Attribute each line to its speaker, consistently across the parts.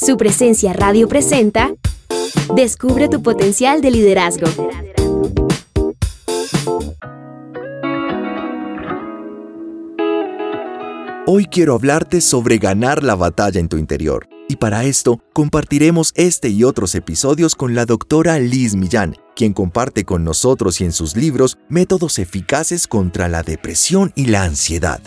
Speaker 1: Su presencia radio presenta Descubre tu potencial de liderazgo.
Speaker 2: Hoy quiero hablarte sobre ganar la batalla en tu interior. Y para esto compartiremos este y otros episodios con la doctora Liz Millán, quien comparte con nosotros y en sus libros métodos eficaces contra la depresión y la ansiedad.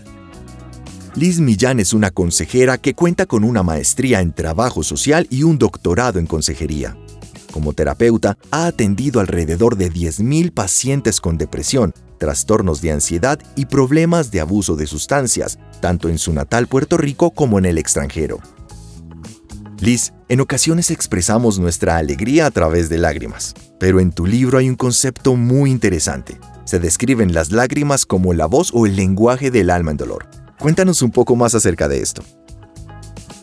Speaker 2: Liz Millán es una consejera que cuenta con una maestría en trabajo social y un doctorado en consejería. Como terapeuta, ha atendido alrededor de 10.000 pacientes con depresión, trastornos de ansiedad y problemas de abuso de sustancias, tanto en su natal Puerto Rico como en el extranjero. Liz, en ocasiones expresamos nuestra alegría a través de lágrimas, pero en tu libro hay un concepto muy interesante. Se describen las lágrimas como la voz o el lenguaje del alma en dolor. Cuéntanos un poco más acerca de esto.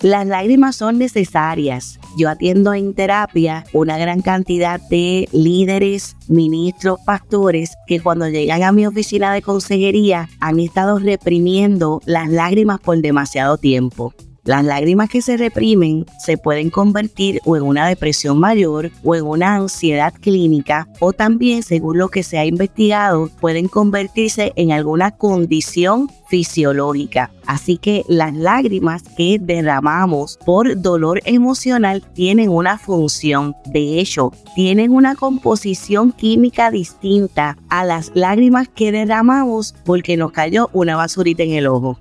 Speaker 3: Las lágrimas son necesarias. Yo atiendo en terapia una gran cantidad de líderes, ministros, pastores que cuando llegan a mi oficina de consejería han estado reprimiendo las lágrimas por demasiado tiempo. Las lágrimas que se reprimen se pueden convertir o en una depresión mayor o en una ansiedad clínica o también, según lo que se ha investigado, pueden convertirse en alguna condición fisiológica. Así que las lágrimas que derramamos por dolor emocional tienen una función. De hecho, tienen una composición química distinta a las lágrimas que derramamos porque nos cayó una basurita en el ojo.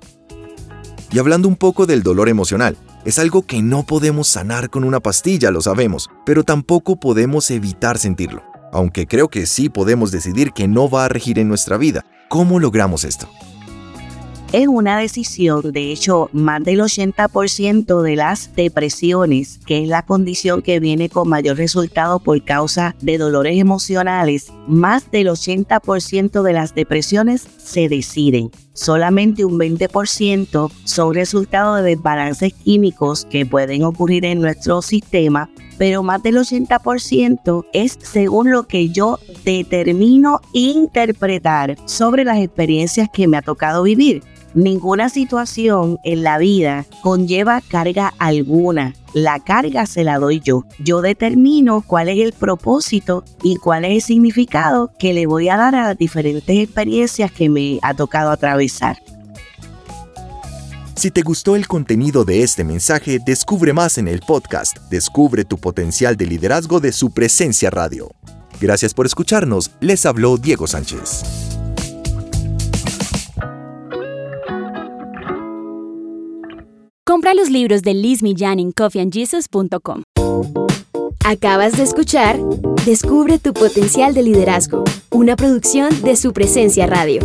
Speaker 2: Y hablando un poco del dolor emocional, es algo que no podemos sanar con una pastilla, lo sabemos, pero tampoco podemos evitar sentirlo. Aunque creo que sí podemos decidir que no va a regir en nuestra vida. ¿Cómo logramos esto?
Speaker 3: es una decisión. De hecho, más del 80% de las depresiones, que es la condición que viene con mayor resultado por causa de dolores emocionales, más del 80% de las depresiones se deciden. Solamente un 20% son resultado de desbalances químicos que pueden ocurrir en nuestro sistema, pero más del 80% es según lo que yo determino interpretar sobre las experiencias que me ha tocado vivir. Ninguna situación en la vida conlleva carga alguna. La carga se la doy yo. Yo determino cuál es el propósito y cuál es el significado que le voy a dar a las diferentes experiencias que me ha tocado atravesar.
Speaker 2: Si te gustó el contenido de este mensaje, descubre más en el podcast Descubre tu potencial de liderazgo de su presencia radio. Gracias por escucharnos. Les habló Diego Sánchez.
Speaker 1: Compra los libros de Liz Millán en coffeeandjesus.com. Acabas de escuchar Descubre tu potencial de liderazgo, una producción de su presencia radio.